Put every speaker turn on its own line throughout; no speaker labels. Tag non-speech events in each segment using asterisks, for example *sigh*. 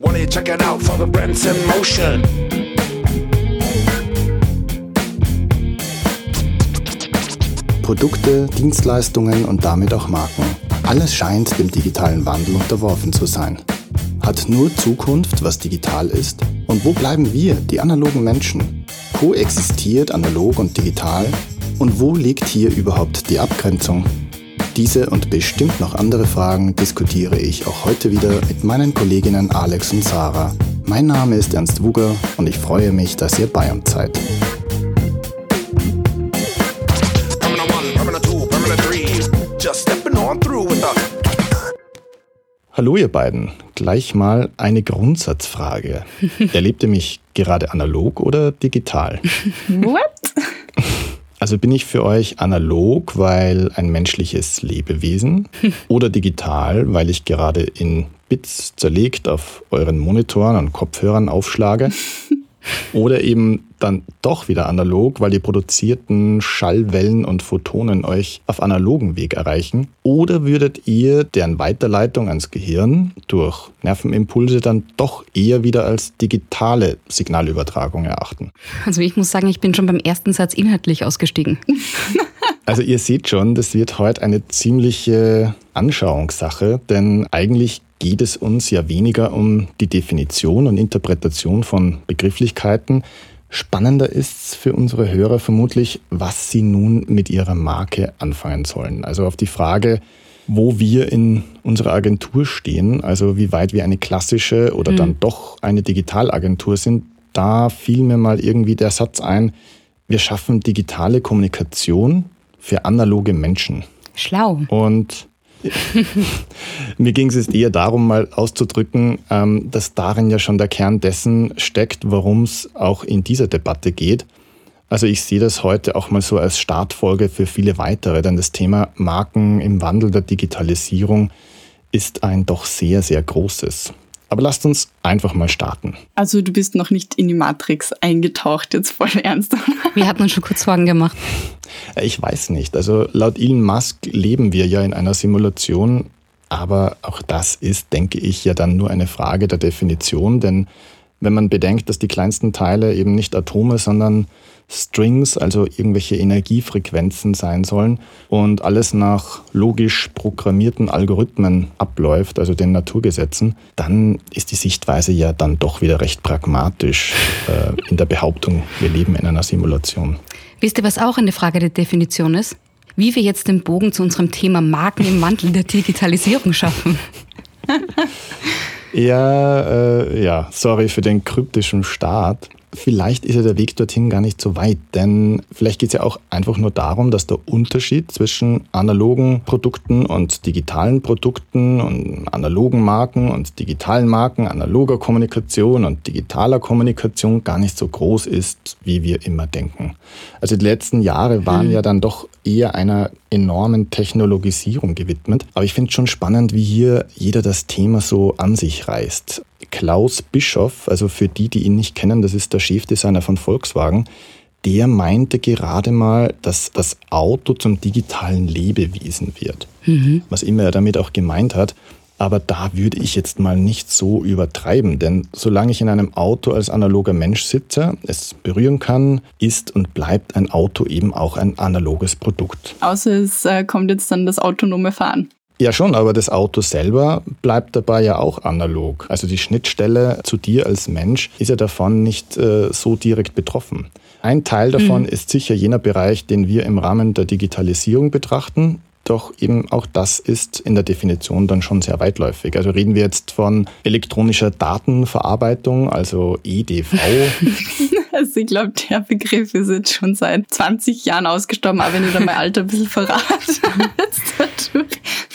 Why don't you check it out for the Brents in motion?
Produkte, Dienstleistungen und damit auch Marken. Alles scheint dem digitalen Wandel unterworfen zu sein. Hat nur Zukunft, was digital ist? Und wo bleiben wir, die analogen Menschen? Koexistiert analog und digital? Und wo liegt hier überhaupt die Abgrenzung? Diese und bestimmt noch andere Fragen diskutiere ich auch heute wieder mit meinen Kolleginnen Alex und Sarah. Mein Name ist Ernst Wuger und ich freue mich, dass ihr bei uns seid. Hallo ihr beiden, gleich mal eine Grundsatzfrage. *laughs* Erlebt ihr mich gerade analog oder digital?
What?
Also bin ich für euch analog, weil ein menschliches Lebewesen *laughs* oder digital, weil ich gerade in Bits zerlegt auf euren Monitoren und Kopfhörern aufschlage? *laughs* Oder eben dann doch wieder analog, weil die produzierten Schallwellen und Photonen euch auf analogen Weg erreichen? Oder würdet ihr deren Weiterleitung ans Gehirn durch Nervenimpulse dann doch eher wieder als digitale Signalübertragung erachten?
Also ich muss sagen, ich bin schon beim ersten Satz inhaltlich ausgestiegen. *laughs*
Also ihr seht schon, das wird heute eine ziemliche Anschauungssache, denn eigentlich geht es uns ja weniger um die Definition und Interpretation von Begrifflichkeiten. Spannender ist es für unsere Hörer vermutlich, was sie nun mit ihrer Marke anfangen sollen. Also auf die Frage, wo wir in unserer Agentur stehen, also wie weit wir eine klassische oder mhm. dann doch eine Digitalagentur sind, da fiel mir mal irgendwie der Satz ein, wir schaffen digitale Kommunikation für analoge Menschen.
Schlau.
Und *laughs* Mir ging es jetzt eher darum, mal auszudrücken, ähm, dass darin ja schon der Kern dessen steckt, worum es auch in dieser Debatte geht. Also ich sehe das heute auch mal so als Startfolge für viele weitere, denn das Thema Marken im Wandel der Digitalisierung ist ein doch sehr, sehr großes. Aber lasst uns einfach mal starten.
Also du bist noch nicht in die Matrix eingetaucht, jetzt voll *laughs* ernst.
Wir hatten uns schon kurz Sorgen gemacht.
Äh, ich weiß nicht. Also laut Elon Musk leben wir ja in einer Simulation, aber auch das ist, denke ich, ja dann nur eine Frage der Definition, denn wenn man bedenkt, dass die kleinsten Teile eben nicht Atome, sondern Strings, also irgendwelche Energiefrequenzen sein sollen und alles nach logisch programmierten Algorithmen abläuft, also den Naturgesetzen, dann ist die Sichtweise ja dann doch wieder recht pragmatisch äh, in der Behauptung, wir leben in einer Simulation.
Wisst ihr, was auch eine Frage der Definition ist? Wie wir jetzt den Bogen zu unserem Thema Marken im Wandel der Digitalisierung schaffen. *laughs*
ja, äh, ja, sorry für den kryptischen Start vielleicht ist ja der Weg dorthin gar nicht so weit, denn vielleicht geht es ja auch einfach nur darum, dass der Unterschied zwischen analogen Produkten und digitalen Produkten und analogen Marken und digitalen Marken, analoger Kommunikation und digitaler Kommunikation gar nicht so groß ist, wie wir immer denken. Also die letzten Jahre waren hm. ja dann doch eher einer enormen Technologisierung gewidmet. Aber ich finde es schon spannend, wie hier jeder das Thema so an sich reißt. Klaus Bischoff, also für die, die ihn nicht kennen, das ist der Chefdesigner von Volkswagen, der meinte gerade mal, dass das Auto zum digitalen Lebewesen wird. Mhm. Was immer er damit auch gemeint hat. Aber da würde ich jetzt mal nicht so übertreiben, denn solange ich in einem Auto als analoger Mensch sitze, es berühren kann, ist und bleibt ein Auto eben auch ein analoges Produkt.
Außer es äh, kommt jetzt dann das autonome Fahren.
Ja schon, aber das Auto selber bleibt dabei ja auch analog. Also die Schnittstelle zu dir als Mensch ist ja davon nicht äh, so direkt betroffen. Ein Teil davon mhm. ist sicher jener Bereich, den wir im Rahmen der Digitalisierung betrachten. Doch eben auch das ist in der Definition dann schon sehr weitläufig. Also reden wir jetzt von elektronischer Datenverarbeitung, also EDV. *laughs*
also ich glaube, der Begriff ist jetzt schon seit 20 Jahren ausgestorben, aber wenn ich da mein Alter ein bisschen verrate.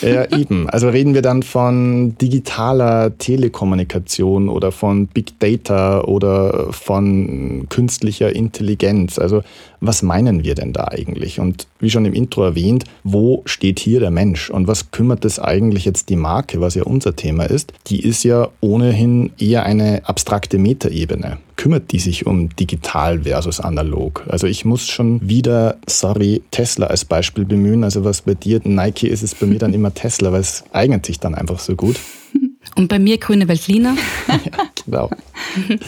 *laughs*
ja, eben. Also reden wir dann von digitaler Telekommunikation oder von Big Data oder von künstlicher Intelligenz. Also was meinen wir denn da eigentlich? Und wie schon im Intro erwähnt, wo steht hier der Mensch? Und was kümmert es eigentlich jetzt die Marke, was ja unser Thema ist? Die ist ja ohnehin eher eine abstrakte Metaebene. Kümmert die sich um digital versus analog? Also ich muss schon wieder, sorry, Tesla als Beispiel bemühen. Also was bei dir Nike ist, ist bei mir dann immer *laughs* Tesla, weil es eignet sich dann einfach so gut.
Und bei mir grüne Veltliner. *laughs*
ja, genau. *laughs*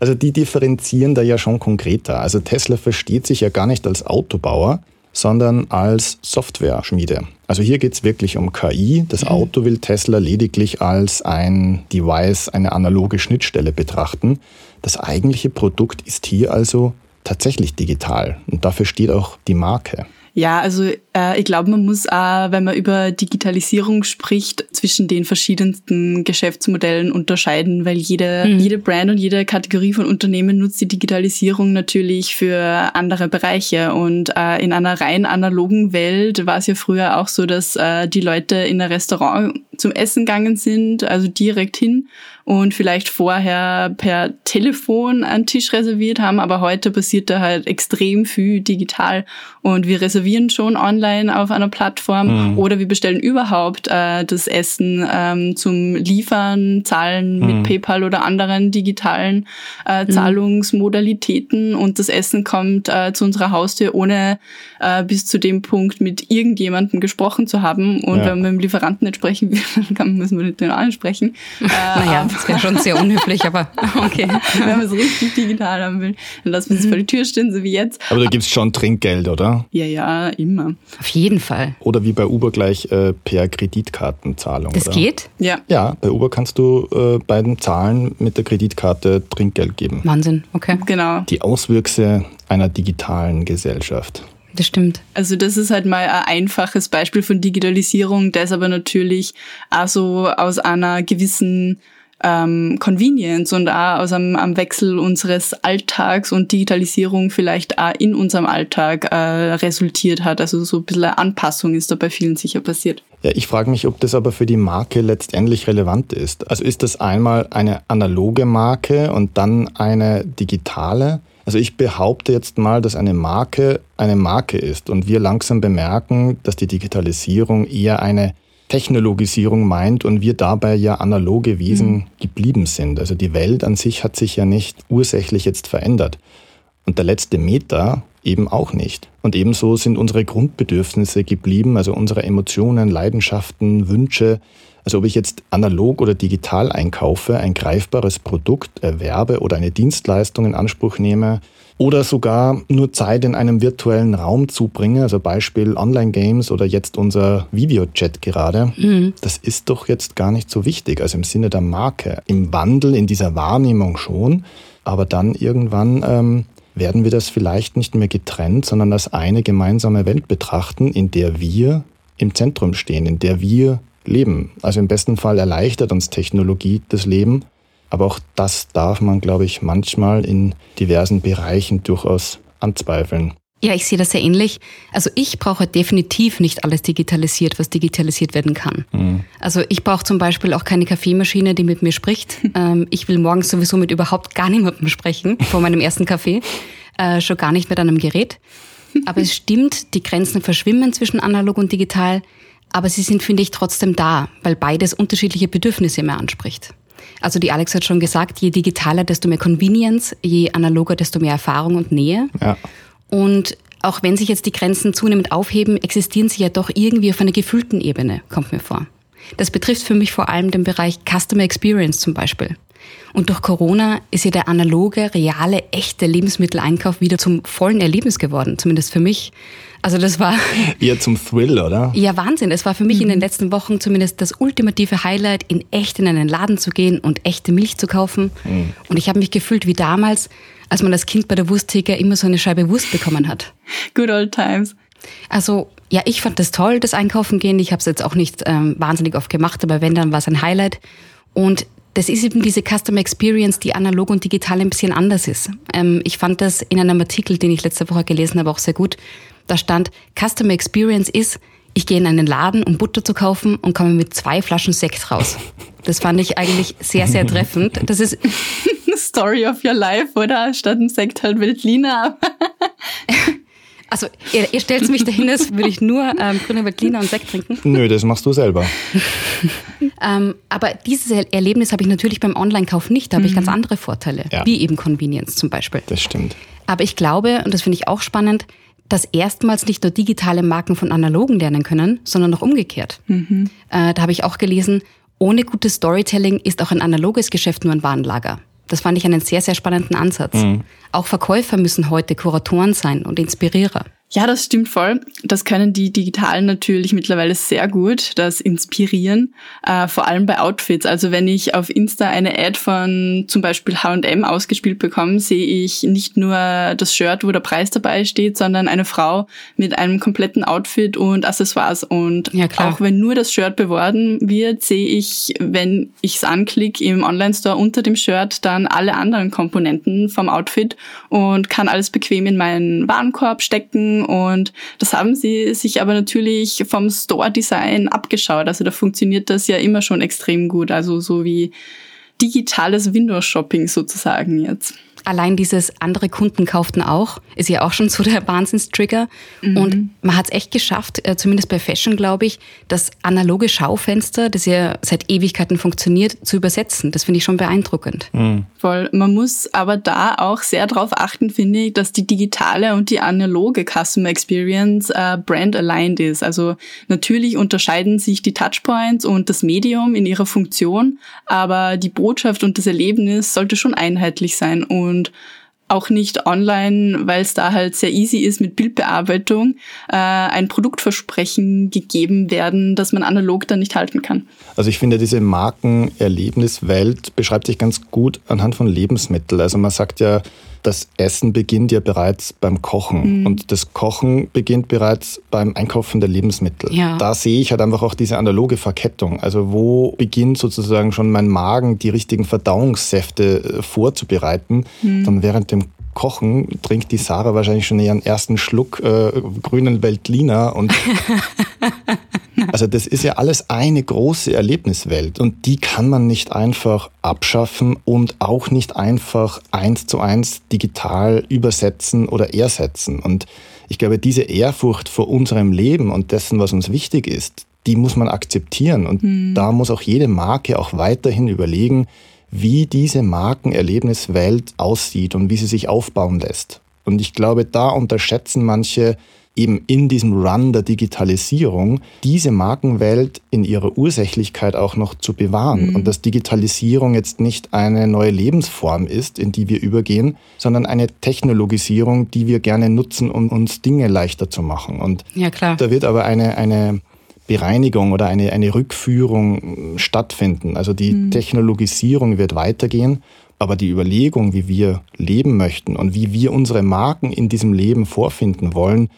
Also die differenzieren da ja schon konkreter. Also Tesla versteht sich ja gar nicht als Autobauer, sondern als Software-Schmiede. Also hier geht es wirklich um KI. Das Auto will Tesla lediglich als ein Device, eine analoge Schnittstelle betrachten. Das eigentliche Produkt ist hier also tatsächlich digital und dafür steht auch die Marke.
Ja, also äh, ich glaube, man muss auch, wenn man über Digitalisierung spricht, zwischen den verschiedensten Geschäftsmodellen unterscheiden, weil jede, mhm. jede Brand und jede Kategorie von Unternehmen nutzt die Digitalisierung natürlich für andere Bereiche. Und äh, in einer rein analogen Welt war es ja früher auch so, dass äh, die Leute in ein Restaurant zum Essen gegangen sind, also direkt hin und vielleicht vorher per Telefon einen Tisch reserviert haben, aber heute passiert da halt extrem viel digital und wir reservieren schon online auf einer Plattform mhm. oder wir bestellen überhaupt äh, das Essen ähm, zum Liefern, zahlen mhm. mit PayPal oder anderen digitalen äh, mhm. Zahlungsmodalitäten und das Essen kommt äh, zu unserer Haustür, ohne äh, bis zu dem Punkt mit irgendjemandem gesprochen zu haben und ja. wenn man mit dem Lieferanten nicht sprechen *laughs* will, dann müssen wir nicht den ansprechen. *laughs*
Äh, naja, das wäre schon sehr unhöflich, aber okay. *laughs*
Wenn man es richtig digital haben will, dann lassen wir es vor die Tür stehen, so wie jetzt.
Aber da gibt es schon Trinkgeld, oder?
Ja, ja, immer.
Auf jeden Fall.
Oder wie bei Uber gleich äh, per Kreditkartenzahlung.
Das
oder?
geht?
Ja. Ja, bei Uber kannst du äh, bei den Zahlen mit der Kreditkarte Trinkgeld geben.
Wahnsinn, okay.
Genau.
Die Auswüchse einer digitalen Gesellschaft.
Das stimmt.
Also das ist halt mal ein einfaches Beispiel von Digitalisierung, das aber natürlich auch so aus einer gewissen ähm, Convenience und auch aus einem, einem Wechsel unseres Alltags und Digitalisierung vielleicht auch in unserem Alltag äh, resultiert hat. Also so ein bisschen Anpassung ist da bei vielen sicher passiert.
Ja, ich frage mich, ob das aber für die Marke letztendlich relevant ist. Also ist das einmal eine analoge Marke und dann eine digitale? Also ich behaupte jetzt mal, dass eine Marke eine Marke ist und wir langsam bemerken, dass die Digitalisierung eher eine Technologisierung meint und wir dabei ja analoge Wesen mhm. geblieben sind. Also die Welt an sich hat sich ja nicht ursächlich jetzt verändert. Und der letzte Meter eben auch nicht. Und ebenso sind unsere Grundbedürfnisse geblieben, also unsere Emotionen, Leidenschaften, Wünsche. Also ob ich jetzt analog oder digital einkaufe, ein greifbares Produkt erwerbe oder eine Dienstleistung in Anspruch nehme, oder sogar nur Zeit in einem virtuellen Raum zubringe, also Beispiel Online-Games oder jetzt unser Videochat gerade, mhm. das ist doch jetzt gar nicht so wichtig, also im Sinne der Marke. Im Wandel, in dieser Wahrnehmung schon, aber dann irgendwann ähm, werden wir das vielleicht nicht mehr getrennt, sondern als eine gemeinsame Welt betrachten, in der wir im Zentrum stehen, in der wir leben. Also im besten Fall erleichtert uns Technologie das Leben, aber auch das darf man, glaube ich, manchmal in diversen Bereichen durchaus anzweifeln.
Ja, ich sehe das sehr ähnlich. Also ich brauche definitiv nicht alles digitalisiert, was digitalisiert werden kann. Mhm. Also ich brauche zum Beispiel auch keine Kaffeemaschine, die mit mir spricht. *laughs* Ähm, ich will morgens sowieso mit überhaupt gar niemandem sprechen vor meinem ersten Kaffee, äh, schon gar nicht mit einem Gerät. Aber es stimmt, die Grenzen verschwimmen zwischen analog und digital, aber sie sind, finde ich, trotzdem da, weil beides unterschiedliche Bedürfnisse mehr anspricht. Also die Alex hat schon gesagt, je digitaler, desto mehr Convenience, je analoger, desto mehr Erfahrung und Nähe. Ja. Und auch wenn sich jetzt die Grenzen zunehmend aufheben, existieren sie ja doch irgendwie auf einer gefühlten Ebene, kommt mir vor. Das betrifft für mich vor allem den Bereich Customer Experience zum Beispiel. Und durch Corona ist ja der analoge, reale, echte Lebensmitteleinkauf wieder zum vollen Erlebnis geworden, zumindest für mich. Also das war... *laughs*
Eher zum Thrill, oder?
Ja, Wahnsinn. Es war für mich mhm. in den mhm. letzten Wochen zumindest das ultimative Highlight, in echt in einen Laden zu gehen und echte Milch zu kaufen. Mhm. Und ich habe mich gefühlt wie damals, als man als Kind bei der Wursttheke immer so eine Scheibe Wurst bekommen hat.
Good old times.
Also ja, ich fand das toll, das Einkaufen gehen. Ich habe es jetzt auch nicht ähm, wahnsinnig oft gemacht, aber wenn, dann war es ein Highlight. Und das ist eben diese Customer Experience, die analog und digital ein bisschen anders ist. Ähm, ich fand das in einem Artikel, den ich letzte Woche gelesen habe, auch sehr gut. Da stand, Customer Experience ist, ich gehe in einen Laden, um Butter zu kaufen und komme mit zwei Flaschen Sekt raus. Das fand ich eigentlich sehr, sehr treffend. Das ist *laughs*
Story of your life, oder? Statt ein Sekt halt Veltliner.
Also ihr, ihr stellt mich dahin, als würde ich nur ähm, grüne Veltliner und Sekt trinken.
Nö, das machst du selber.
ähm, aber dieses Erlebnis habe ich natürlich beim Online-Kauf nicht. Da habe ich ganz mhm. andere Vorteile, ja. wie eben Convenience zum Beispiel.
Das stimmt.
Aber ich glaube, und das finde ich auch spannend, dass erstmals nicht nur digitale Marken von analogen lernen können, sondern auch umgekehrt. Mhm. Äh, da habe ich auch gelesen, ohne gutes Storytelling ist auch ein analoges Geschäft nur ein Warenlager. Das fand ich einen sehr, sehr spannenden Ansatz. Mhm. Auch Verkäufer müssen heute Kuratoren sein und Inspirierer.
Ja, das stimmt voll. Das können die Digitalen natürlich mittlerweile sehr gut, das Inspirieren, äh, vor allem bei Outfits. Also wenn ich auf Insta eine Ad von zum Beispiel H&M ausgespielt bekomme, sehe ich nicht nur das Shirt, wo der Preis dabei steht, sondern eine Frau mit einem kompletten Outfit und Accessoires. Und ja, auch wenn nur das Shirt beworben wird, sehe ich, wenn ich es anklicke im Online-Store unter dem Shirt, dann alle anderen Komponenten vom Outfit und kann alles bequem in meinen Warenkorb stecken und das haben sie sich aber natürlich vom Store-Design abgeschaut. Also da funktioniert das ja immer schon extrem gut. Also so wie digitales Windows-Shopping sozusagen jetzt.
Allein dieses andere Kunden kauften auch, ist ja auch schon so der *laughs* Wahnsinnstrigger. Mhm. Und man hat es echt geschafft, äh, zumindest bei Fashion, glaube ich, das analoge Schaufenster, das ja seit Ewigkeiten funktioniert, zu übersetzen. Das finde ich schon beeindruckend.
Mhm. Voll. Man muss aber da auch sehr darauf achten, finde ich, dass die digitale und die analoge Customer Experience äh, brand aligned ist. Also natürlich unterscheiden sich die Touchpoints und das Medium in ihrer Funktion, aber die Botschaft und das Erlebnis sollte schon einheitlich sein. Und und auch nicht online, weil es da halt sehr easy ist mit Bildbearbeitung, äh, ein Produktversprechen gegeben werden, das man analog dann nicht halten kann.
Also ich finde, diese Markenerlebniswelt beschreibt sich ganz gut anhand von Lebensmitteln. Also man sagt ja, das Essen beginnt ja bereits beim Kochen mhm. und das Kochen beginnt bereits beim Einkaufen der Lebensmittel. Ja. Da sehe ich halt einfach auch diese analoge Verkettung. Also wo beginnt sozusagen schon mein Magen, die richtigen Verdauungssäfte äh, vorzubereiten, mhm. dann während dem Kochen trinkt die Sarah wahrscheinlich schon ihren ersten Schluck äh, grünen Veltliner und *laughs* also das ist ja alles eine große Erlebniswelt und die kann man nicht einfach abschaffen und auch nicht einfach eins zu eins digital übersetzen oder ersetzen. Und ich glaube, diese Ehrfurcht vor unserem Leben und dessen, was uns wichtig ist, die muss man akzeptieren. Und hm. da muss auch jede Marke auch weiterhin überlegen, wie diese Markenerlebniswelt aussieht und wie sie sich aufbauen lässt. Und ich glaube, da unterschätzen manche eben in diesem Run der Digitalisierung diese Markenwelt in ihrer Ursächlichkeit auch noch zu bewahren mhm. und dass Digitalisierung jetzt nicht eine neue Lebensform ist, in die wir übergehen, sondern eine Technologisierung, die wir gerne nutzen, um uns Dinge leichter zu machen. Und ja, klar. da wird aber eine, eine Bereinigung oder eine, eine Rückführung stattfinden. Also die mhm. Technologisierung wird weitergehen, aber die Überlegung, wie wir leben möchten und wie wir unsere Marken in diesem Leben vorfinden wollen,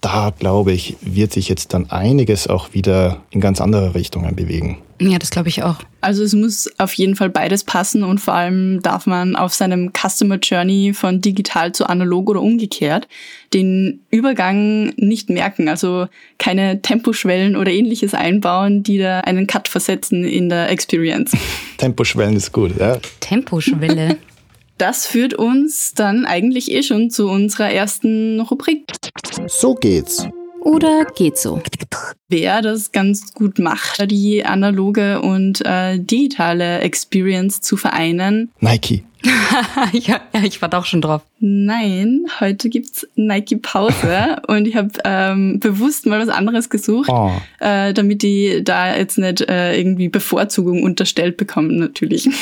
da glaube ich, wird sich jetzt dann einiges auch wieder in ganz andere Richtungen bewegen.
Ja, das glaube ich auch.
Also es muss auf jeden Fall beides passen und vor allem darf man auf seinem Customer Journey von digital zu analog oder umgekehrt den Übergang nicht merken. Also keine Temposchwellen oder ähnliches einbauen, die da einen Cut versetzen in der Experience. *laughs*
Temposchwellen ist gut, ja.
Temposchwelle. *laughs*
Das führt uns dann eigentlich eh schon zu unserer ersten Rubrik.
So geht's.
Oder geht so?
Wer das ganz gut macht, die analoge und äh, digitale Experience zu vereinen.
Nike. *laughs*
ja, ja, ich war auch schon drauf.
Nein, heute gibt's Nike Pause *laughs* und ich habe ähm, bewusst mal was anderes gesucht, oh. äh, damit die da jetzt nicht äh, irgendwie Bevorzugung unterstellt bekommen, natürlich. *laughs*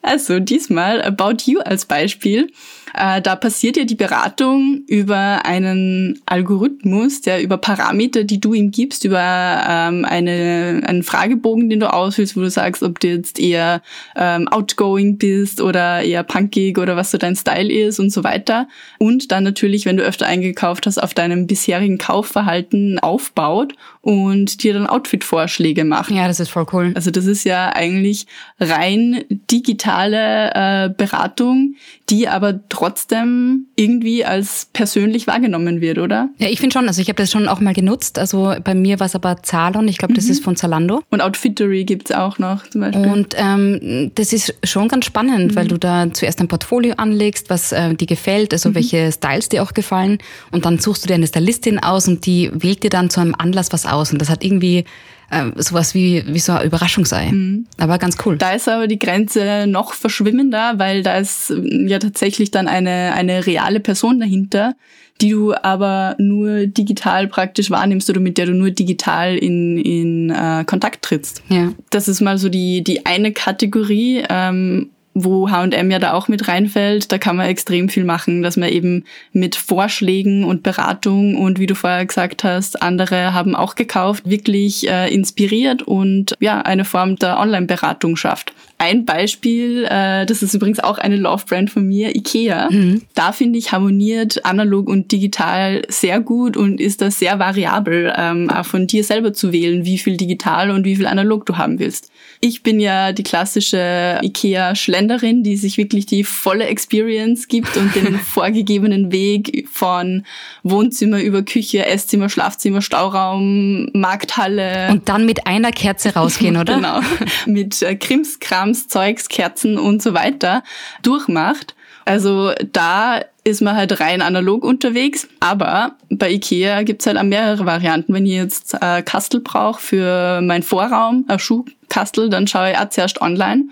Also diesmal About You als Beispiel. Äh, da passiert ja die Beratung über einen Algorithmus, der über Parameter, die du ihm gibst, über ähm, eine, einen Fragebogen, den du ausfüllst, wo du sagst, ob du jetzt eher ähm, outgoing bist oder eher punkig oder was so dein Style ist und so weiter. Und dann natürlich, wenn du öfter eingekauft hast, auf deinem bisherigen Kaufverhalten aufbaut und dir dann Outfit-Vorschläge macht.
Ja, das ist voll cool.
Also das ist ja eigentlich rein digitale äh, Beratung, die aber trotzdem irgendwie als persönlich wahrgenommen wird, oder?
Ja, ich finde schon. Also ich habe das schon auch mal genutzt. Also bei mir war es aber Zalon. Ich glaube, das mhm. ist von Zalando.
Und Outfittery gibt's auch noch zum Beispiel.
Und ähm, das ist schon ganz spannend, mhm. weil du da zuerst ein Portfolio anlegst, was äh, dir gefällt, also mhm. welche Styles dir auch gefallen. Und dann suchst du dir eine Stylistin aus und die wählt dir dann zu einem Anlass was aus. Und das hat irgendwie äh, sowas wie, wie so ein Überraschungsei. Mhm. Aber ganz cool.
Da ist aber die Grenze noch verschwimmender, weil da ist ja tatsächlich dann eine, eine reale Person dahinter, die du aber nur digital praktisch wahrnimmst oder mit der du nur digital in, in äh, Kontakt trittst. Ja. Das ist mal so die, die eine Kategorie. Ähm, wo H&M ja da auch mit reinfällt, da kann man extrem viel machen, dass man eben mit Vorschlägen und Beratung und wie du vorher gesagt hast, andere haben auch gekauft, wirklich äh, inspiriert und ja, eine Form der Online-Beratung schafft. Ein Beispiel, äh, das ist übrigens auch eine Love-Brand von mir, Ikea. Mhm. Da finde ich harmoniert analog und digital sehr gut und ist das sehr variabel, ähm, auch von dir selber zu wählen, wie viel digital und wie viel analog du haben willst. Ich bin ja die klassische IKEA-Schlenderin, die sich wirklich die volle Experience gibt und den *laughs* vorgegebenen Weg von Wohnzimmer über Küche, Esszimmer, Schlafzimmer, Stauraum, Markthalle.
Und dann mit einer Kerze rausgehen, *laughs* oder?
genau. Mit äh, Krimskrams, Zeugs, Kerzen und so weiter durchmacht. Also da ist man halt rein analog unterwegs. Aber bei Ikea gibt's halt auch mehrere Varianten. Wenn ich jetzt äh, Kastel brauche für meinen Vorraum, ein Schuhkastel, dann schaue ich auch zuerst online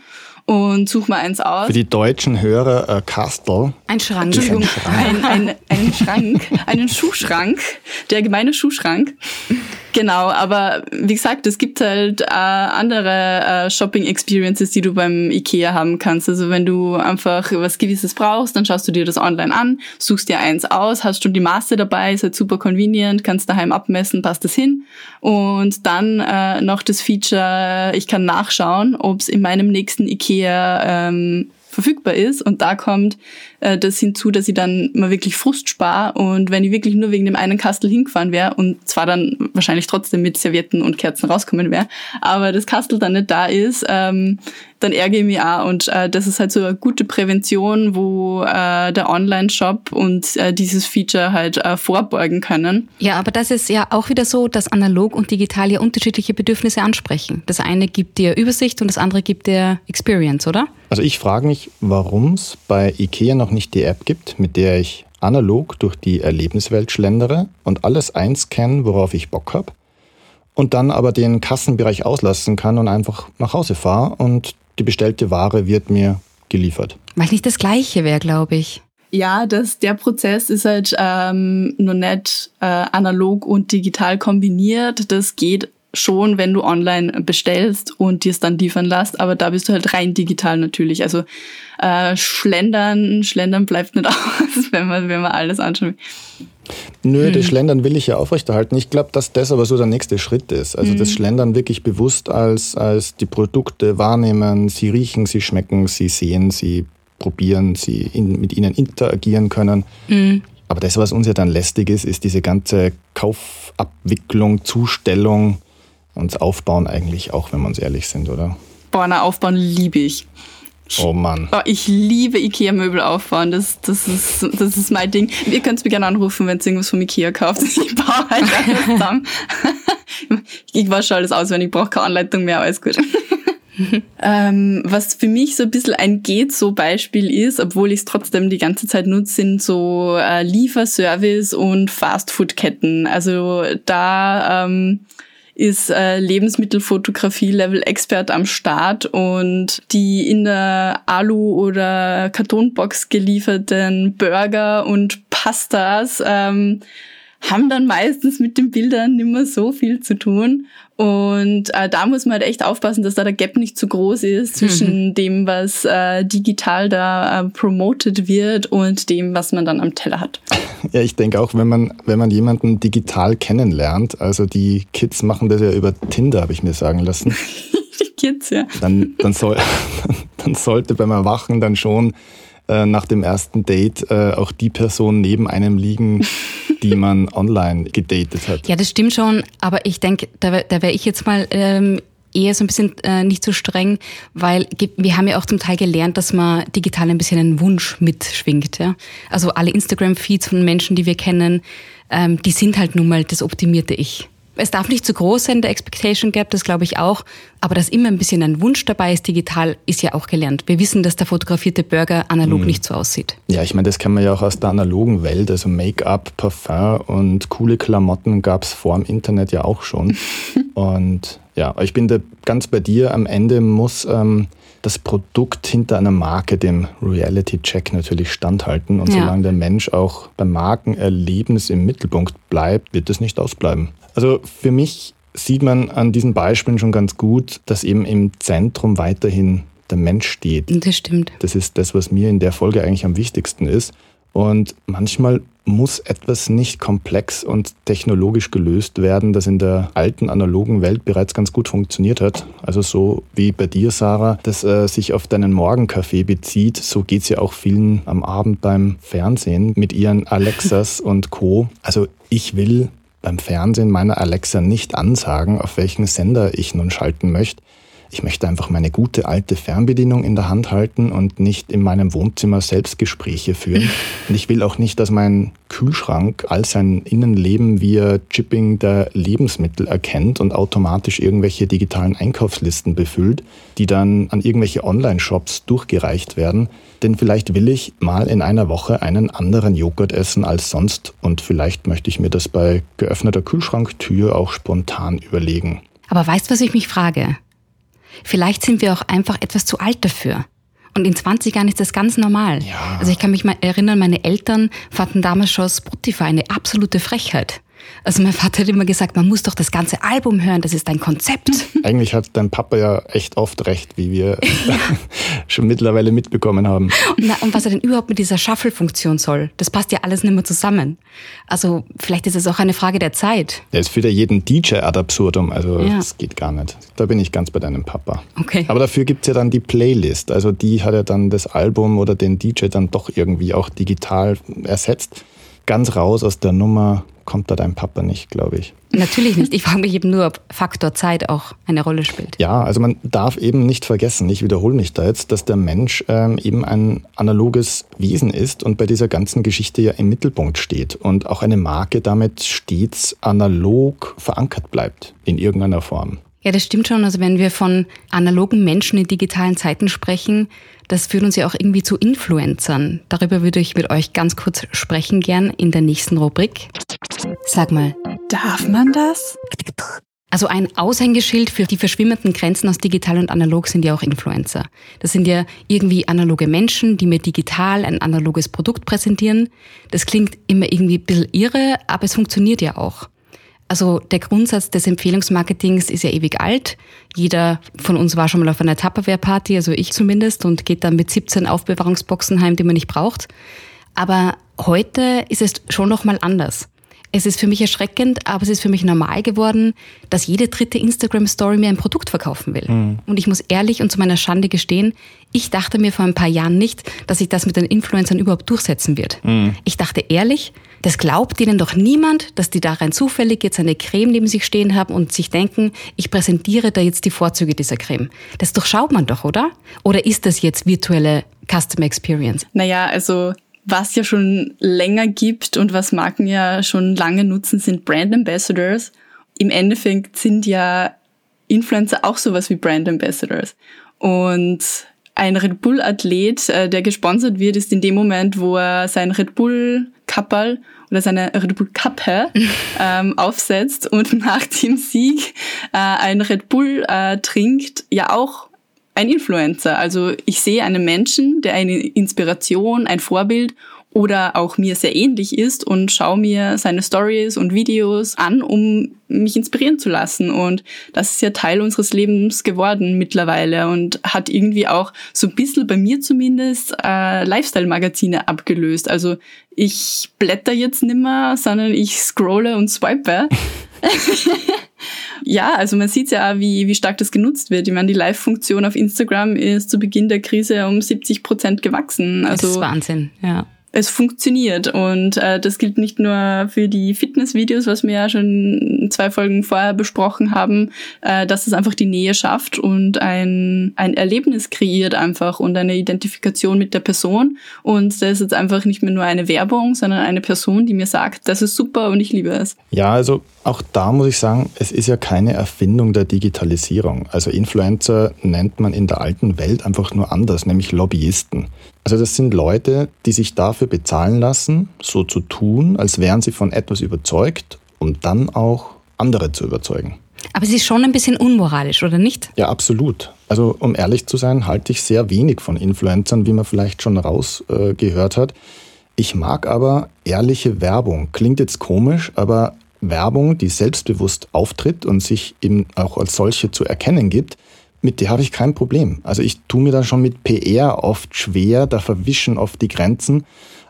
und suche mal eins aus.
Für die deutschen Hörer, äh, Kastel.
Ein Schrank.
Entschuldigung, ein, Schrank. Ein, ein, *laughs* einen Schrank, einen Schuhschrank, der gemeine Schuhschrank. Genau, aber wie gesagt, es gibt halt äh, andere äh, Shopping-Experiences, die du beim Ikea haben kannst. Also wenn du einfach was Gewisses brauchst, dann schaust du dir das online an, suchst dir eins aus, hast schon die Maße dabei, ist halt super convenient, kannst daheim abmessen, passt das hin. Und dann äh, noch das Feature, ich kann nachschauen, ob es in meinem nächsten Ikea ähm, verfügbar ist. Und da kommt äh, das hinzu, dass ich dann mal wirklich Frust spare. Und wenn ich wirklich nur wegen dem einen Kastel hingefahren wäre und zwar dann wahrscheinlich trotzdem mit Servietten und Kerzen rauskommen wäre, aber das Kastel dann nicht da ist, ähm, dann ärgere ich mich auch. Und äh, das ist halt so eine gute Prävention, wo äh, der Online-Shop und äh, dieses Feature halt äh, vorbeugen können.
Ja, aber das ist ja auch wieder so, dass analog und digital ja unterschiedliche Bedürfnisse ansprechen. Das eine gibt dir Übersicht und das andere gibt dir Experience, oder?
Also ich frage mich, warum es bei IKEA noch nicht die App gibt, mit der ich analog durch die Erlebniswelt schlendere und alles einscanne, worauf ich Bock habe. Und dann aber den Kassenbereich auslassen kann und einfach nach Hause fahre und die bestellte Ware wird mir geliefert.
Weil nicht das Gleiche wäre, glaube ich.
Ja, das, der Prozess ist halt ähm, nur nicht äh, analog und digital kombiniert. Das geht schon, wenn du online bestellst und dir es dann liefern lässt, aber da bist du halt rein digital natürlich. Also äh, Schlendern, Schlendern bleibt nicht *laughs* aus, wenn man, wenn man alles anschaut.
Nö, hm. das Schlendern will ich ja aufrechterhalten. Ich glaube, dass das aber so der nächste Schritt ist. Also hm. das Schlendern wirklich bewusst als, als die Produkte wahrnehmen, sie riechen, sie schmecken, sie sehen, sie probieren, sie in, mit ihnen interagieren können. Hm. Aber das, was uns ja dann lästig ist, ist diese ganze Kaufabwicklung, Zustellung, uns aufbauen eigentlich auch, wenn wir uns ehrlich sind, oder?
Boah, na, aufbauen liebe ich.
Oh Mann.
Oh, ich liebe Ikea-Möbel aufbauen. Das, das, ist, das ist mein Ding. Ihr könnt mich gerne anrufen, wenn ihr irgendwas vom Ikea kauft. *laughs* Ich baue halt alles zusammen. *laughs* ich wasche alles aus, wenn ich brauche keine Anleitung mehr, alles gut. *laughs* ähm, was für mich so ein bisschen ein Geht-so-Beispiel ist, obwohl ich es trotzdem die ganze Zeit nutze, sind so äh, Lieferservice und Fastfood-Ketten. Also da ähm, ist äh, Lebensmittelfotografie Level Expert am Start und die in der Alu- oder Kartonbox gelieferten Burger und Pastas ähm, haben dann meistens mit den Bildern nicht mehr so viel zu tun. Und äh, da muss man halt echt aufpassen, dass da der Gap nicht zu groß ist zwischen mhm. dem, was äh, digital da äh, promoted wird und dem, was man dann am Teller hat.
Ja, ich denke auch, wenn man, wenn man jemanden digital kennenlernt, also die Kids machen das ja über Tinder, habe ich mir sagen lassen. *laughs*
die Kids, ja.
Dann, dann, soll, *laughs* dann sollte beim Erwachen dann schon äh, nach dem ersten Date äh, auch die Person neben einem liegen, *laughs* die man online gedatet hat.
Ja, das stimmt schon, aber ich denke, da, da wäre ich jetzt mal ähm, eher so ein bisschen äh, nicht so streng, weil wir haben ja auch zum Teil gelernt, dass man digital ein bisschen einen Wunsch mitschwingt. Ja? Also alle Instagram-Feeds von Menschen, die wir kennen, ähm, die sind halt nun mal das optimierte Ich. Es darf nicht zu groß sein, der Expectation Gap, das glaube ich auch. Aber dass immer ein bisschen ein Wunsch dabei ist, digital, ist ja auch gelernt. Wir wissen, dass der fotografierte Burger analog mhm. nicht so aussieht.
Ja, ich meine, das kennen wir ja auch aus der analogen Welt. Also Make-up, Parfum und coole Klamotten gab es vor dem Internet ja auch schon. *laughs* und ja, ich bin da ganz bei dir. Am Ende muss ähm, das Produkt hinter einer Marke dem Reality-Check natürlich standhalten. Und ja. solange der Mensch auch beim Markenerlebnis im Mittelpunkt bleibt, wird es nicht ausbleiben. Also für mich sieht man an diesen Beispielen schon ganz gut, dass eben im Zentrum weiterhin der Mensch steht.
Das stimmt.
Das ist das, was mir in der Folge eigentlich am wichtigsten ist. Und manchmal muss etwas nicht komplex und technologisch gelöst werden, das in der alten analogen Welt bereits ganz gut funktioniert hat. Also so wie bei dir, Sarah, das äh, sich auf deinen Morgenkaffee bezieht, so geht es ja auch vielen am Abend beim Fernsehen mit ihren Alexas *laughs* und Co. Also ich will beim Fernsehen meiner Alexa nicht ansagen, auf welchen Sender ich nun schalten möchte. Ich möchte einfach meine gute alte Fernbedienung in der Hand halten und nicht in meinem Wohnzimmer Selbstgespräche führen. *laughs* Und ich will auch nicht, dass mein Kühlschrank all sein Innenleben via Chipping der Lebensmittel erkennt und automatisch irgendwelche digitalen Einkaufslisten befüllt, die dann an irgendwelche Online-Shops durchgereicht werden. Denn vielleicht will ich mal in einer Woche einen anderen Joghurt essen als sonst und vielleicht möchte ich mir das bei geöffneter Kühlschranktür auch spontan überlegen.
Aber weißt du, was ich mich frage? Vielleicht sind wir auch einfach etwas zu alt dafür. Und in 20 Jahren ist das ganz normal. Ja. Also ich kann mich mal erinnern, meine Eltern fanden damals schon Spotify eine absolute Frechheit. Also mein Vater hat immer gesagt, man muss doch das ganze Album hören, das ist ein Konzept. *laughs*
Eigentlich hat dein Papa ja echt oft recht, wie wir ja. *laughs* schon mittlerweile mitbekommen haben.
Und, und was er denn überhaupt mit dieser Shuffle-Funktion soll, das passt ja alles nicht mehr zusammen. Also vielleicht ist es auch eine Frage der Zeit.
Der ist für jeden DJ ad absurdum, also ja. das geht gar nicht. Da bin ich ganz bei deinem Papa.
Okay.
Aber dafür gibt es ja dann die Playlist, also die hat ja dann das Album oder den DJ dann doch irgendwie auch digital ersetzt. Ganz raus aus der Nummer kommt da dein Papa nicht, glaube ich.
Natürlich nicht. Ich frage mich eben nur, ob Faktor Zeit auch eine Rolle spielt.
Ja, also man darf eben nicht vergessen, ich wiederhole mich da jetzt, dass der Mensch ähm, eben ein analoges Wesen ist und bei dieser ganzen Geschichte ja im Mittelpunkt steht und auch eine Marke damit stets analog verankert bleibt in irgendeiner Form.
Ja, das stimmt schon. Also wenn wir von analogen Menschen in digitalen Zeiten sprechen, das führt uns ja auch irgendwie zu Influencern. Darüber würde ich mit euch ganz kurz sprechen gern in der nächsten Rubrik. Sag mal.
Darf man das?
Also ein Aushängeschild für die verschwimmenden Grenzen aus digital und analog sind ja auch Influencer. Das sind ja irgendwie analoge Menschen, die mir digital ein analoges Produkt präsentieren. Das klingt immer irgendwie ein bisschen irre, aber es funktioniert ja auch. Also der Grundsatz des Empfehlungsmarketings ist ja ewig alt. Jeder von uns war schon mal auf einer Tupperware-Party, also ich zumindest, und geht dann mit 17 Aufbewahrungsboxen heim, die man nicht braucht. Aber heute ist es schon noch mal anders. Es ist für mich erschreckend, aber es ist für mich normal geworden, dass jede dritte Instagram-Story mir ein Produkt verkaufen will. Mhm. Und ich muss ehrlich und zu meiner Schande gestehen, ich dachte mir vor ein paar Jahren nicht, dass sich das mit den Influencern überhaupt durchsetzen wird. Mhm. Ich dachte ehrlich, das glaubt ihnen doch niemand, dass die da rein zufällig jetzt eine Creme neben sich stehen haben und sich denken, ich präsentiere da jetzt die Vorzüge dieser Creme. Das durchschaut man doch, oder? Oder ist das jetzt virtuelle Customer Experience?
Naja, also was ja schon länger gibt und was Marken ja schon lange nutzen, sind Brand Ambassadors. Im Endeffekt sind ja Influencer auch sowas wie Brand Ambassadors. Und ein Red Bull Athlet, äh, der gesponsert wird, ist in dem Moment, wo er sein Red Bull Kappal oder seine Red Bull Kappe *laughs* ähm, aufsetzt und *laughs* nach dem Sieg äh, ein Red Bull äh, trinkt, ja auch ein Influencer. Also ich sehe einen Menschen, der eine Inspiration, ein Vorbild oder auch mir sehr ähnlich ist und schaue mir seine Stories und Videos an, um mich inspirieren zu lassen. Und das ist ja Teil unseres Lebens geworden mittlerweile und hat irgendwie auch so ein bisschen bei mir zumindest äh, Lifestyle-Magazine abgelöst. Also ich blätter jetzt nimmer, sondern ich scrolle und swipe. *laughs* ja, also man sieht ja, wie, wie stark das genutzt wird. Ich meine, die Live-Funktion auf Instagram ist zu Beginn der Krise um 70 Prozent gewachsen. Also,
das ist Wahnsinn, ja.
Es funktioniert. Und äh, das gilt nicht nur für die Fitnessvideos, was wir ja schon zwei Folgen vorher besprochen haben, äh, dass es einfach die Nähe schafft und ein, ein Erlebnis kreiert einfach und eine Identifikation mit der Person. Und da ist jetzt einfach nicht mehr nur eine Werbung, sondern eine Person, die mir sagt, das ist super und ich liebe es.
Ja, also auch da muss ich sagen, es ist ja keine Erfindung der Digitalisierung. Also Influencer nennt man in der alten Welt einfach nur anders, nämlich Lobbyisten. Also das sind Leute, die sich dafür bezahlen lassen, so zu tun, als wären sie von etwas überzeugt, um dann auch andere zu überzeugen.
Aber es ist schon ein bisschen unmoralisch, oder nicht?
Ja, absolut. Also um ehrlich zu sein, halte ich sehr wenig von Influencern, wie man vielleicht schon rausgehört äh, hat. Ich mag aber ehrliche Werbung. Klingt jetzt komisch, aber Werbung, die selbstbewusst auftritt und sich eben auch als solche zu erkennen gibt, mit der habe ich kein Problem. Also ich tue mir da schon mit PR oft schwer, da verwischen oft die Grenzen.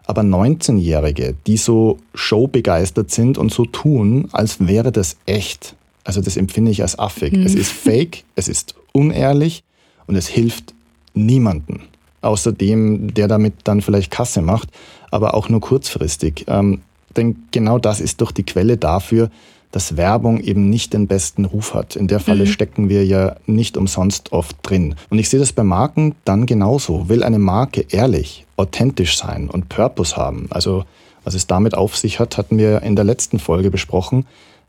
Aber 19-Jährige, die so showbegeistert sind und so tun, als wäre das echt, also das empfinde ich als affig. Mhm. Es ist fake, es ist unehrlich und es hilft niemanden. Außer dem, der damit dann vielleicht Kasse macht, aber auch nur kurzfristig. Ähm, denn genau das ist doch die Quelle dafür, dass Werbung eben nicht den besten Ruf hat. In der Falle mhm. stecken wir ja nicht umsonst oft drin. Und ich sehe das bei Marken dann genauso. Will eine Marke ehrlich, authentisch sein und Purpose haben, also was es damit auf sich hat, hatten wir in der letzten Folge besprochen,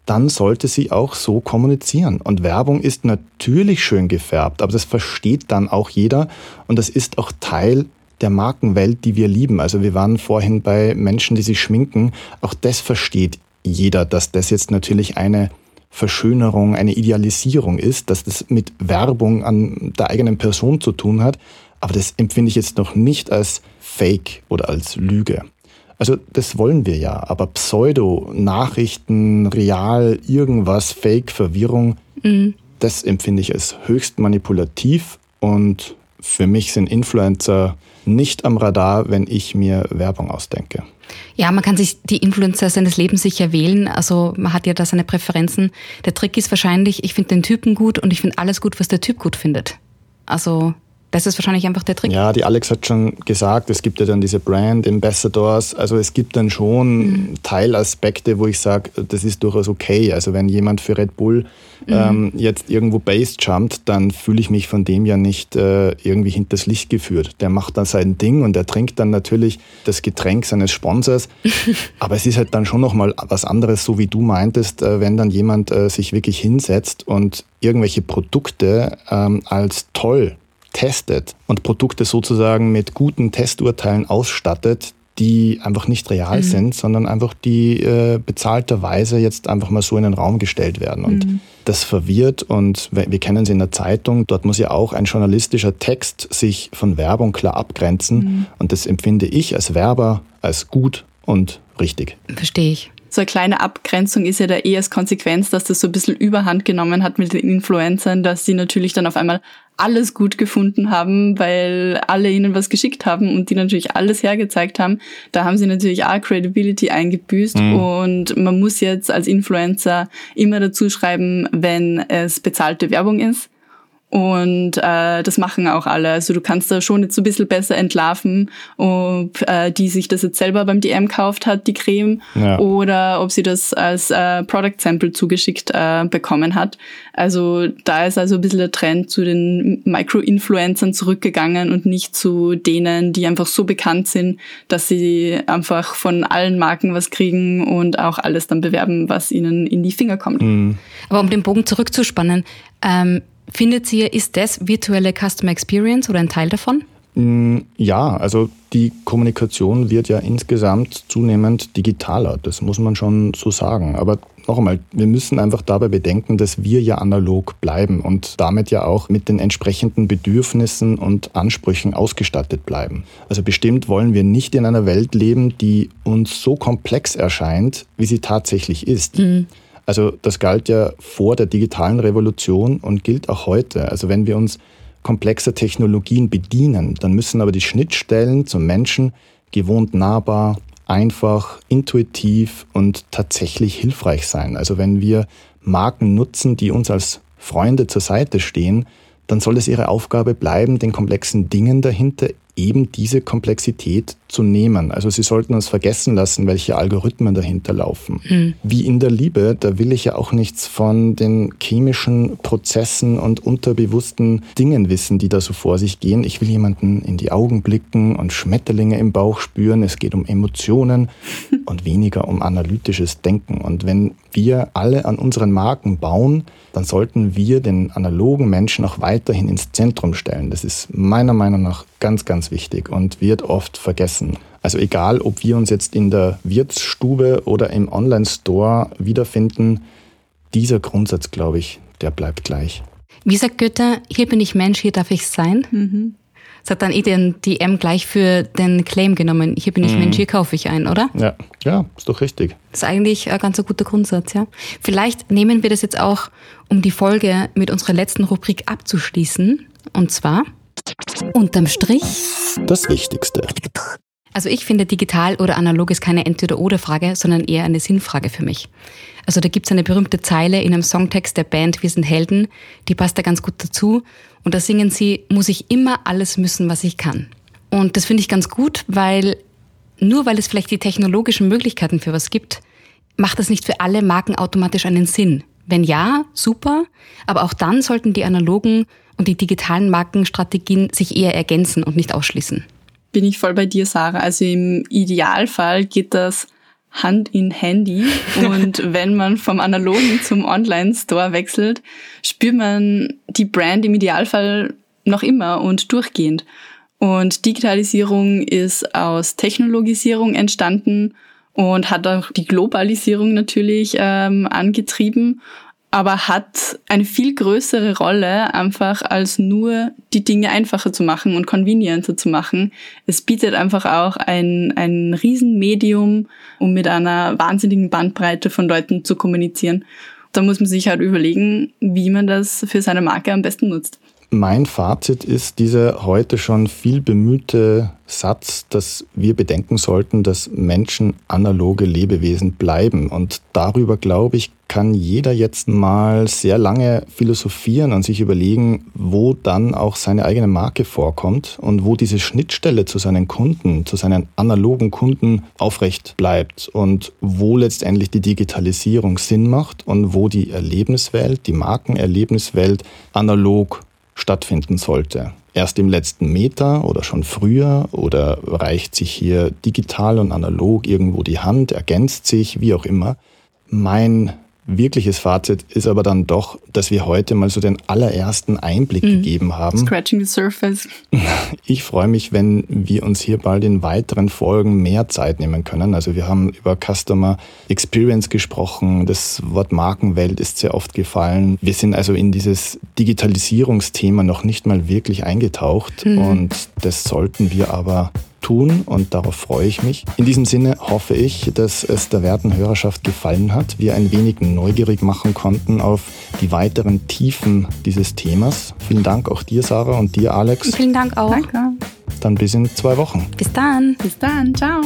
dann sollte sie auch so kommunizieren. Und Werbung ist natürlich schön gefärbt, aber das versteht dann auch jeder und das ist auch Teil der Markenwelt, die wir lieben. Also wir waren vorhin bei Menschen, die sich schminken. Auch das versteht jeder, dass das jetzt natürlich eine Verschönerung, eine Idealisierung ist, dass das mit Werbung an der eigenen Person zu tun hat. Aber das empfinde ich jetzt noch nicht als Fake oder als Lüge. Also das wollen wir ja, aber Pseudo, Nachrichten, real, irgendwas, Fake, Verwirrung, mhm. das empfinde ich als höchst manipulativ und für mich sind Influencer nicht am Radar, wenn ich mir Werbung ausdenke.
Ja, man kann sich die Influencer seines Lebens sicher wählen. Also man hat ja da seine Präferenzen. Der Trick ist wahrscheinlich, ich finde den Typen gut und ich finde alles gut, was der Typ gut findet. Also das ist wahrscheinlich einfach der Trick.
Ja, die Alex hat schon gesagt, es gibt ja dann diese Brand Ambassadors. Also es gibt dann schon mhm. Teilaspekte, wo ich sage, das ist durchaus okay. Also wenn jemand für Red Bull mhm. ähm, jetzt irgendwo Base jumpt, dann fühle ich mich von dem ja nicht äh, irgendwie hinters Licht geführt. Der macht dann sein Ding und der trinkt dann natürlich das Getränk seines Sponsors. *laughs* Aber es ist halt dann schon nochmal was anderes, so wie du meintest, äh, wenn dann jemand äh, sich wirklich hinsetzt und irgendwelche Produkte ähm, als toll testet und Produkte sozusagen mit guten Testurteilen ausstattet, die einfach nicht real mhm. sind, sondern einfach die äh, bezahlterweise jetzt einfach mal so in den Raum gestellt werden. Und mhm. das verwirrt und wir, wir kennen es in der Zeitung, dort muss ja auch ein journalistischer Text sich von Werbung klar abgrenzen. Mhm. Und das empfinde ich als Werber als gut und richtig.
Verstehe ich
so eine kleine Abgrenzung ist ja da eh als Konsequenz, dass das so ein bisschen Überhand genommen hat mit den Influencern, dass sie natürlich dann auf einmal alles gut gefunden haben, weil alle ihnen was geschickt haben und die natürlich alles hergezeigt haben. Da haben sie natürlich auch Credibility eingebüßt mhm. und man muss jetzt als Influencer immer dazu schreiben, wenn es bezahlte Werbung ist und äh, das machen auch alle. Also du kannst da schon jetzt so ein bisschen besser entlarven, ob äh, die sich das jetzt selber beim DM kauft hat, die Creme, ja. oder ob sie das als äh, Product Sample zugeschickt äh, bekommen hat. Also da ist also ein bisschen der Trend zu den Micro-Influencern zurückgegangen und nicht zu denen, die einfach so bekannt sind, dass sie einfach von allen Marken was kriegen und auch alles dann bewerben, was ihnen in die Finger kommt. Mhm.
Aber um den Bogen zurückzuspannen, ähm Findet ihr, ist das virtuelle Customer Experience oder ein Teil davon?
Mm, ja, also die Kommunikation wird ja insgesamt zunehmend digitaler, das muss man schon so sagen. Aber noch einmal, wir müssen einfach dabei bedenken, dass wir ja analog bleiben und damit ja auch mit den entsprechenden Bedürfnissen und Ansprüchen ausgestattet bleiben. Also bestimmt wollen wir nicht in einer Welt leben, die uns so komplex erscheint, wie sie tatsächlich ist. Mhm. Also das galt ja vor der digitalen Revolution und gilt auch heute. Also wenn wir uns komplexer Technologien bedienen, dann müssen aber die Schnittstellen zum Menschen gewohnt nahbar, einfach, intuitiv und tatsächlich hilfreich sein. Also wenn wir Marken nutzen, die uns als Freunde zur Seite stehen, dann soll es ihre Aufgabe bleiben, den komplexen Dingen dahinter eben diese Komplexität zu nehmen. Also sie sollten uns vergessen lassen, welche Algorithmen dahinter laufen. Mhm. Wie in der Liebe, da will ich ja auch nichts von den chemischen Prozessen und unterbewussten Dingen wissen, die da so vor sich gehen. Ich will jemanden in die Augen blicken und Schmetterlinge im Bauch spüren. Es geht um Emotionen *laughs* und weniger um analytisches Denken. Und wenn wir alle an unseren Marken bauen, dann sollten wir den analogen Menschen auch weiterhin ins Zentrum stellen. Das ist meiner Meinung nach ganz, ganz wichtig und wird oft vergessen. Also egal, ob wir uns jetzt in der Wirtsstube oder im Online-Store wiederfinden, dieser Grundsatz, glaube ich, der bleibt gleich.
Wie sagt Goethe, hier bin ich Mensch, hier darf ich sein? Mhm. Das hat dann eh den, die M gleich für den Claim genommen. Hier bin ich mhm. Mensch, hier kaufe ich ein, oder?
Ja, ja, ist doch richtig.
Das ist eigentlich ein ganz guter Grundsatz, ja. Vielleicht nehmen wir das jetzt auch, um die Folge mit unserer letzten Rubrik abzuschließen. Und zwar unterm Strich
das Wichtigste.
Also ich finde, digital oder analog ist keine Entweder-Oder-Frage, sondern eher eine Sinnfrage für mich. Also da gibt es eine berühmte Zeile in einem Songtext der Band Wir sind Helden, die passt da ganz gut dazu. Und da singen sie, muss ich immer alles müssen, was ich kann. Und das finde ich ganz gut, weil nur weil es vielleicht die technologischen Möglichkeiten für was gibt, macht das nicht für alle Marken automatisch einen Sinn. Wenn ja, super, aber auch dann sollten die analogen und die digitalen Markenstrategien sich eher ergänzen und nicht ausschließen
bin ich voll bei dir, Sarah. Also im Idealfall geht das Hand in Handy *laughs* und wenn man vom analogen zum Online-Store wechselt, spürt man die Brand im Idealfall noch immer und durchgehend. Und Digitalisierung ist aus Technologisierung entstanden und hat auch die Globalisierung natürlich ähm, angetrieben aber hat eine viel größere Rolle einfach als nur die Dinge einfacher zu machen und convenienter zu machen. Es bietet einfach auch ein, ein Riesenmedium, um mit einer wahnsinnigen Bandbreite von Leuten zu kommunizieren. Da muss man sich halt überlegen, wie man das für seine Marke am besten nutzt.
Mein Fazit ist dieser heute schon viel bemühte Satz, dass wir bedenken sollten, dass Menschen analoge Lebewesen bleiben. Und darüber, glaube ich, kann jeder jetzt mal sehr lange philosophieren und sich überlegen, wo dann auch seine eigene Marke vorkommt und wo diese Schnittstelle zu seinen Kunden, zu seinen analogen Kunden aufrecht bleibt und wo letztendlich die Digitalisierung Sinn macht und wo die Erlebniswelt, die Markenerlebniswelt analog stattfinden sollte. Erst im letzten Meter oder schon früher oder reicht sich hier digital und analog irgendwo die Hand, ergänzt sich, wie auch immer. Mein wirkliches Fazit ist aber dann doch, dass wir heute mal so den allerersten Einblick mhm. gegeben haben.
Scratching the surface. *laughs*
Ich freue mich, wenn wir uns hier bald in weiteren Folgen mehr Zeit nehmen können. Also wir haben über Customer Experience gesprochen. Das Wort Markenwelt ist sehr oft gefallen. Wir sind also in dieses Digitalisierungsthema noch nicht mal wirklich eingetaucht mhm. und das sollten wir aber tun und darauf freue ich mich. In diesem Sinne hoffe ich, dass es der werten Hörerschaft gefallen hat, wir ein wenig neugierig machen konnten auf die weiteren Tiefen dieses Themas. Vielen Dank auch dir, Sarah, und dir, Alex.
Vielen Dank auch.
Danke.
Dann bis in zwei Wochen.
Bis dann.
Bis dann. Ciao.